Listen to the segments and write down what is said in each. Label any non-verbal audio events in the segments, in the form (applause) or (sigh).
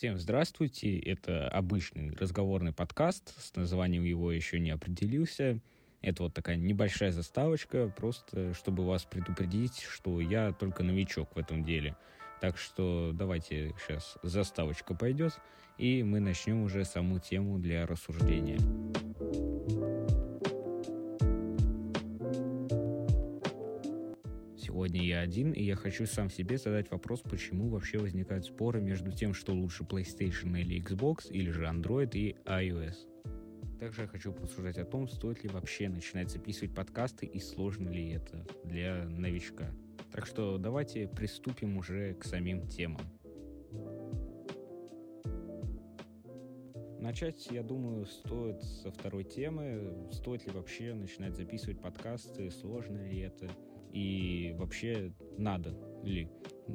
Всем здравствуйте, это обычный разговорный подкаст, с названием его еще не определился. Это вот такая небольшая заставочка, просто чтобы вас предупредить, что я только новичок в этом деле. Так что давайте сейчас заставочка пойдет, и мы начнем уже саму тему для рассуждения. Сегодня я один, и я хочу сам себе задать вопрос, почему вообще возникают споры между тем, что лучше PlayStation или Xbox, или же Android и iOS. Также я хочу порассуждать о том, стоит ли вообще начинать записывать подкасты и сложно ли это для новичка. Так что давайте приступим уже к самим темам. Начать, я думаю, стоит со второй темы. Стоит ли вообще начинать записывать подкасты, сложно ли это, и вообще надо ли.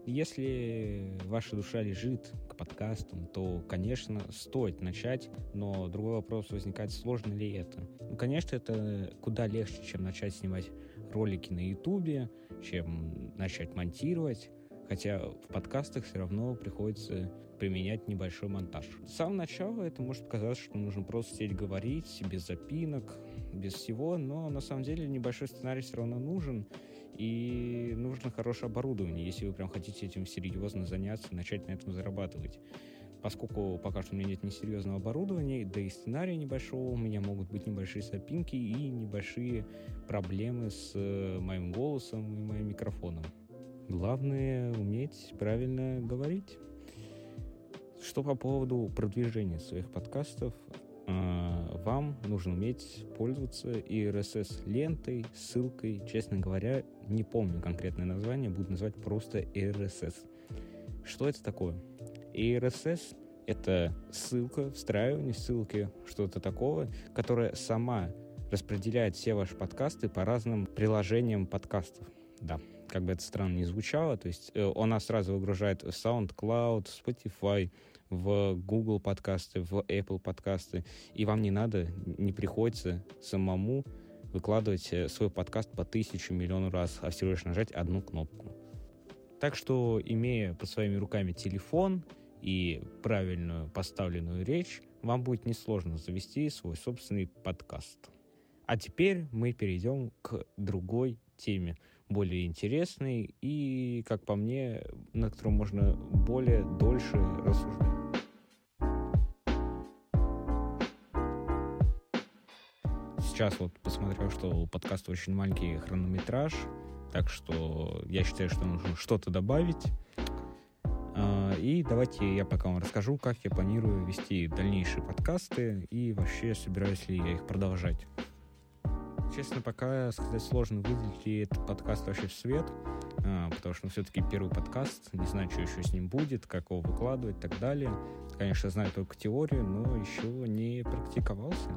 Если ваша душа лежит к подкастам, то, конечно, стоит начать, но другой вопрос возникает, сложно ли это. Ну, конечно, это куда легче, чем начать снимать ролики на ютубе, чем начать монтировать, хотя в подкастах все равно приходится применять небольшой монтаж. С самого начала это может показаться, что нужно просто сидеть говорить, без запинок, без всего, но на самом деле небольшой сценарий все равно нужен, и нужно хорошее оборудование, если вы прям хотите этим серьезно заняться, начать на этом зарабатывать. Поскольку пока что у меня нет несерьезного оборудования, да и сценария небольшого, у меня могут быть небольшие сопинки и небольшие проблемы с э, моим голосом и моим микрофоном. Главное уметь правильно говорить. Что по поводу продвижения своих подкастов, а, вам нужно уметь пользоваться RSS-лентой, ссылкой. Честно говоря, не помню конкретное название, буду называть просто RSS. Что это такое? RSS — это ссылка, встраивание ссылки, что-то такого, которая сама распределяет все ваши подкасты по разным приложениям подкастов. Да, как бы это странно не звучало, то есть э, она сразу выгружает в SoundCloud, Spotify, в Google подкасты, в Apple подкасты, и вам не надо, не приходится самому выкладывать э, свой подкаст по тысячу миллиону раз, а всего лишь нажать одну кнопку. Так что, имея под своими руками телефон и правильную поставленную речь, вам будет несложно завести свой собственный подкаст. А теперь мы перейдем к другой теме, более интересной и, как по мне, на котором можно более дольше рассуждать. Сейчас вот посмотрел, что у подкаста очень маленький хронометраж, так что я считаю, что нужно что-то добавить. А, и давайте я пока вам расскажу, как я планирую вести дальнейшие подкасты и вообще собираюсь ли я их продолжать. Честно, пока сказать сложно, выйдет ли этот подкаст вообще в свет, а, потому что ну, все-таки первый подкаст, не знаю, что еще с ним будет, как его выкладывать и так далее. Конечно, знаю только теорию, но еще не практиковался.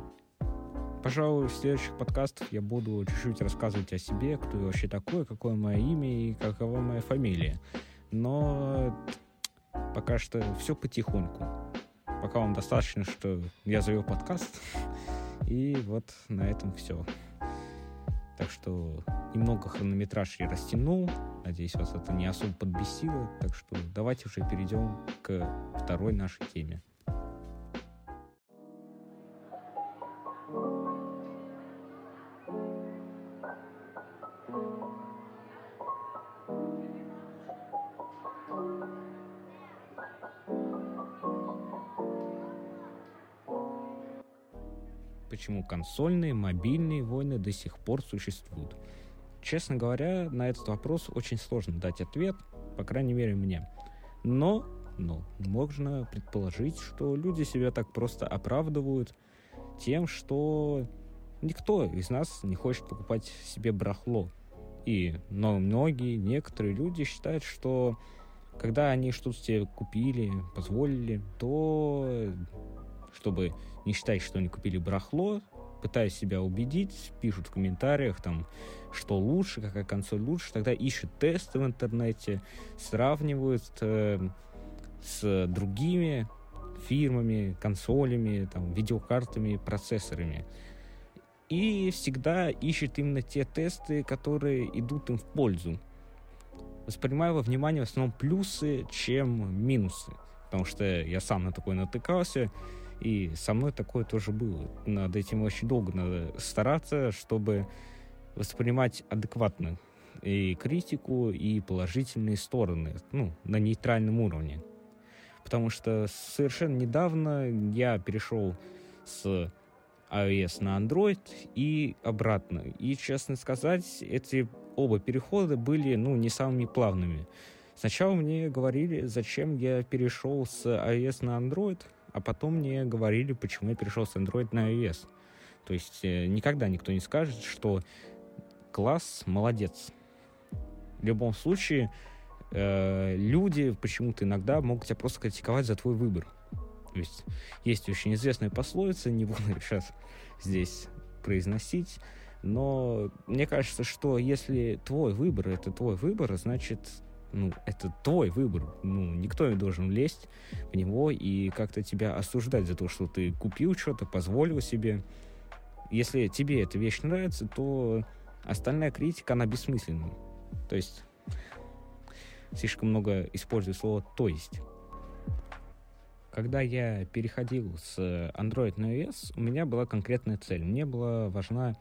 Пожалуй, в следующих подкастах я буду чуть-чуть рассказывать о себе, кто я вообще такой, какое мое имя и какова моя фамилия. Но пока что все потихоньку. Пока вам достаточно, что я завел подкаст. (laughs) И вот на этом все. Так что немного хронометраж я растянул. Надеюсь, вас это не особо подбесило. Так что давайте уже перейдем к второй нашей теме. Почему консольные, мобильные войны до сих пор существуют. Честно говоря, на этот вопрос очень сложно дать ответ, по крайней мере мне. Но, но можно предположить, что люди себя так просто оправдывают тем, что никто из нас не хочет покупать себе брахло. И но многие, некоторые люди считают, что когда они что-то себе купили, позволили, то чтобы не считать, что они купили барахло, пытаясь себя убедить, пишут в комментариях, там, что лучше, какая консоль лучше, тогда ищут тесты в интернете, сравнивают э, с другими фирмами, консолями, там, видеокартами, процессорами. И всегда ищет именно те тесты, которые идут им в пользу. Воспринимаю во внимание в основном плюсы, чем минусы. потому что я сам на такое натыкался, и со мной такое тоже было. Над этим очень долго надо стараться, чтобы воспринимать адекватно и критику, и положительные стороны, ну, на нейтральном уровне. Потому что совершенно недавно я перешел с iOS на Android и обратно. И, честно сказать, эти оба перехода были, ну, не самыми плавными. Сначала мне говорили, зачем я перешел с iOS на Android, а потом мне говорили, почему я перешел с Android на iOS. То есть э, никогда никто не скажет, что класс молодец. В любом случае, э, люди почему-то иногда могут тебя просто критиковать за твой выбор. То есть есть очень известная пословица, не буду (laughs) сейчас здесь произносить, но мне кажется, что если твой выбор это твой выбор, значит, ну, это твой выбор. Ну, никто не должен лезть в него и как-то тебя осуждать за то, что ты купил что-то, позволил себе. Если тебе эта вещь нравится, то остальная критика, она бессмысленна. То есть слишком много использую слово «то есть». Когда я переходил с Android на iOS, у меня была конкретная цель. Мне была важна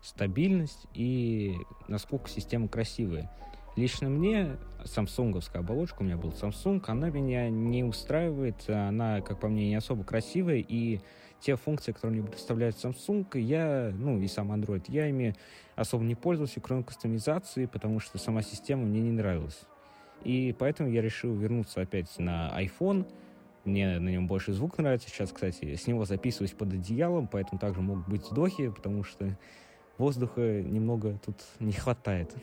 стабильность и насколько система красивая. Лично мне самсунговская оболочка, у меня был Samsung, она меня не устраивает, она, как по мне, не особо красивая, и те функции, которые мне представляет Samsung, я, ну и сам Android, я ими особо не пользовался, кроме кастомизации, потому что сама система мне не нравилась. И поэтому я решил вернуться опять на iPhone, мне на нем больше звук нравится. Сейчас, кстати, с него записываюсь под одеялом, поэтому также могут быть вздохи, потому что воздуха немного тут не хватает.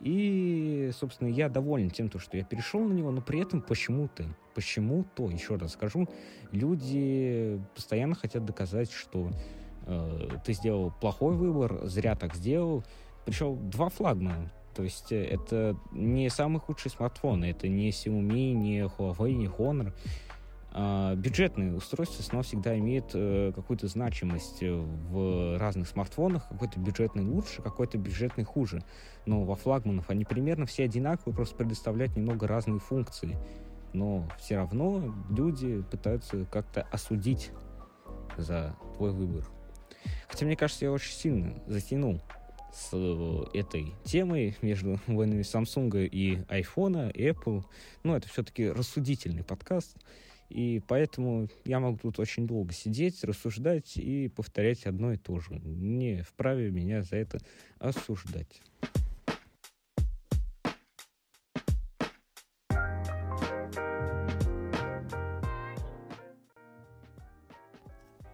И, собственно, я доволен тем, что я перешел на него, но при этом почему-то, почему-то, еще раз скажу, люди постоянно хотят доказать, что э, ты сделал плохой выбор, зря так сделал. Причем два флагмана. То есть э, это не самый худший смартфон, это не Xiaomi, не Huawei, не Honor. А, бюджетные устройства снова всегда имеют э, какую-то значимость в разных смартфонах. Какой-то бюджетный лучше, какой-то бюджетный хуже. Но во флагманах они примерно все одинаковые, просто предоставляют немного разные функции. Но все равно люди пытаются как-то осудить за твой выбор. Хотя, мне кажется, я очень сильно затянул с этой темой между (laughs) войнами Samsung и iPhone, Apple. Ну, это все-таки рассудительный подкаст. И поэтому я могу тут очень долго сидеть, рассуждать и повторять одно и то же. Не вправе меня за это осуждать.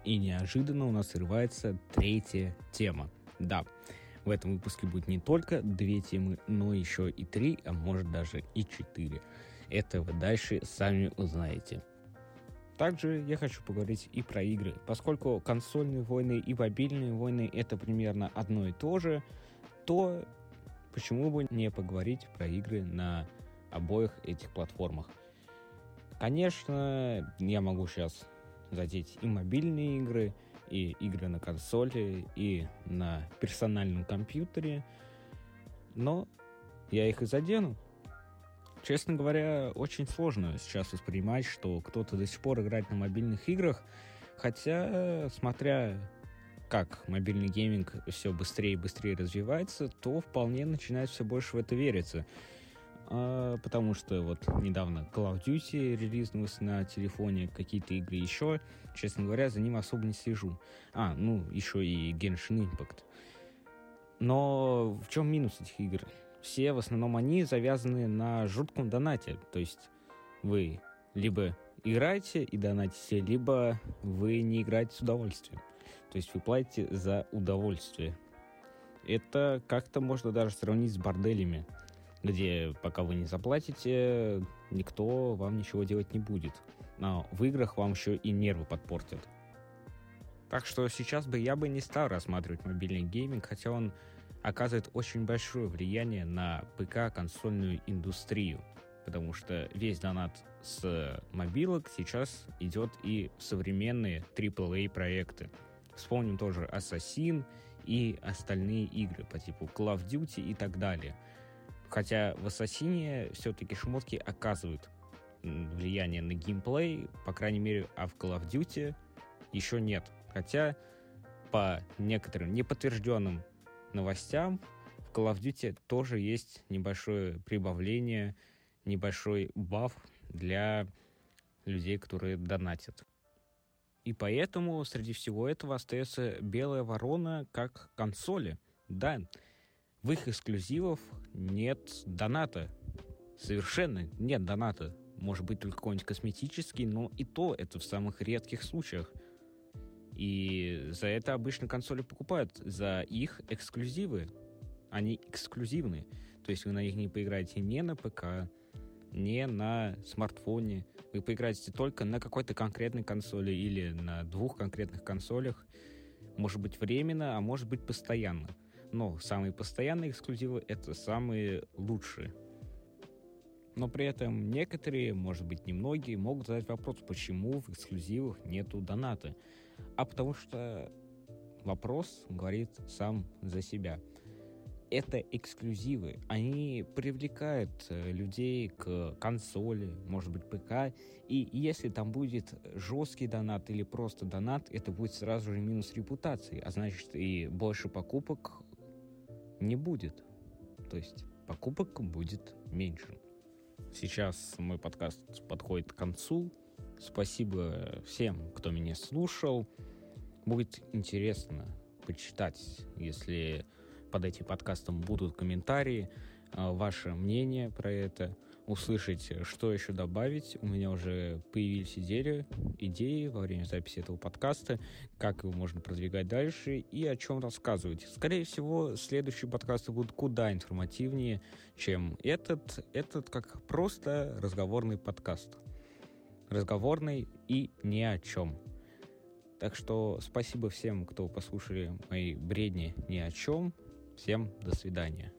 И неожиданно у нас срывается третья тема. Да, в этом выпуске будет не только две темы, но еще и три, а может даже и четыре. Это вы дальше сами узнаете. Также я хочу поговорить и про игры. Поскольку консольные войны и мобильные войны это примерно одно и то же, то почему бы не поговорить про игры на обоих этих платформах. Конечно, я могу сейчас задеть и мобильные игры, и игры на консоли, и на персональном компьютере, но я их и задену. Честно говоря, очень сложно сейчас воспринимать, что кто-то до сих пор играет на мобильных играх, хотя, смотря как мобильный гейминг все быстрее и быстрее развивается, то вполне начинает все больше в это вериться. А, потому что вот недавно Call of Duty релизнулась на телефоне, какие-то игры еще. Честно говоря, за ним особо не слежу. А, ну, еще и Genshin Impact. Но в чем минус этих игр? Все в основном они завязаны на жутком донате. То есть вы либо играете и донатите, либо вы не играете с удовольствием. То есть вы платите за удовольствие. Это как-то можно даже сравнить с борделями, где пока вы не заплатите, никто вам ничего делать не будет. Но в играх вам еще и нервы подпортят. Так что сейчас бы я бы не стал рассматривать мобильный гейминг, хотя он оказывает очень большое влияние на ПК-консольную индустрию, потому что весь донат с мобилок сейчас идет и в современные AAA проекты. Вспомним тоже Assassin и остальные игры по типу Call of Duty и так далее. Хотя в Ассасине все-таки шмотки оказывают влияния на геймплей, по крайней мере, а в Call of Duty еще нет. Хотя по некоторым неподтвержденным новостям в Call of Duty тоже есть небольшое прибавление, небольшой баф для людей, которые донатят. И поэтому среди всего этого остается белая ворона как консоли. Да, в их эксклюзивов нет доната. Совершенно нет доната. Может быть, только какой-нибудь косметический, но и то это в самых редких случаях. И за это обычно консоли покупают, за их эксклюзивы. Они эксклюзивны. То есть вы на них не поиграете не на ПК, не на смартфоне. Вы поиграете только на какой-то конкретной консоли или на двух конкретных консолях. Может быть временно, а может быть постоянно. Но самые постоянные эксклюзивы — это самые лучшие. Но при этом некоторые, может быть немногие, могут задать вопрос, почему в эксклюзивах нету доната. А потому что вопрос говорит сам за себя — это эксклюзивы. Они привлекают э, людей к консоли, может быть, ПК. И если там будет жесткий донат или просто донат, это будет сразу же минус репутации. А значит, и больше покупок не будет. То есть покупок будет меньше. Сейчас мой подкаст подходит к концу. Спасибо всем, кто меня слушал. Будет интересно почитать, если под этим подкастом будут комментарии, а, ваше мнение про это, услышать, что еще добавить. У меня уже появились идеи, идеи во время записи этого подкаста, как его можно продвигать дальше и о чем рассказывать. Скорее всего, следующие подкасты будут куда информативнее, чем этот. Этот как просто разговорный подкаст. Разговорный и ни о чем. Так что спасибо всем, кто послушали мои бредни ни о чем. Всем до свидания.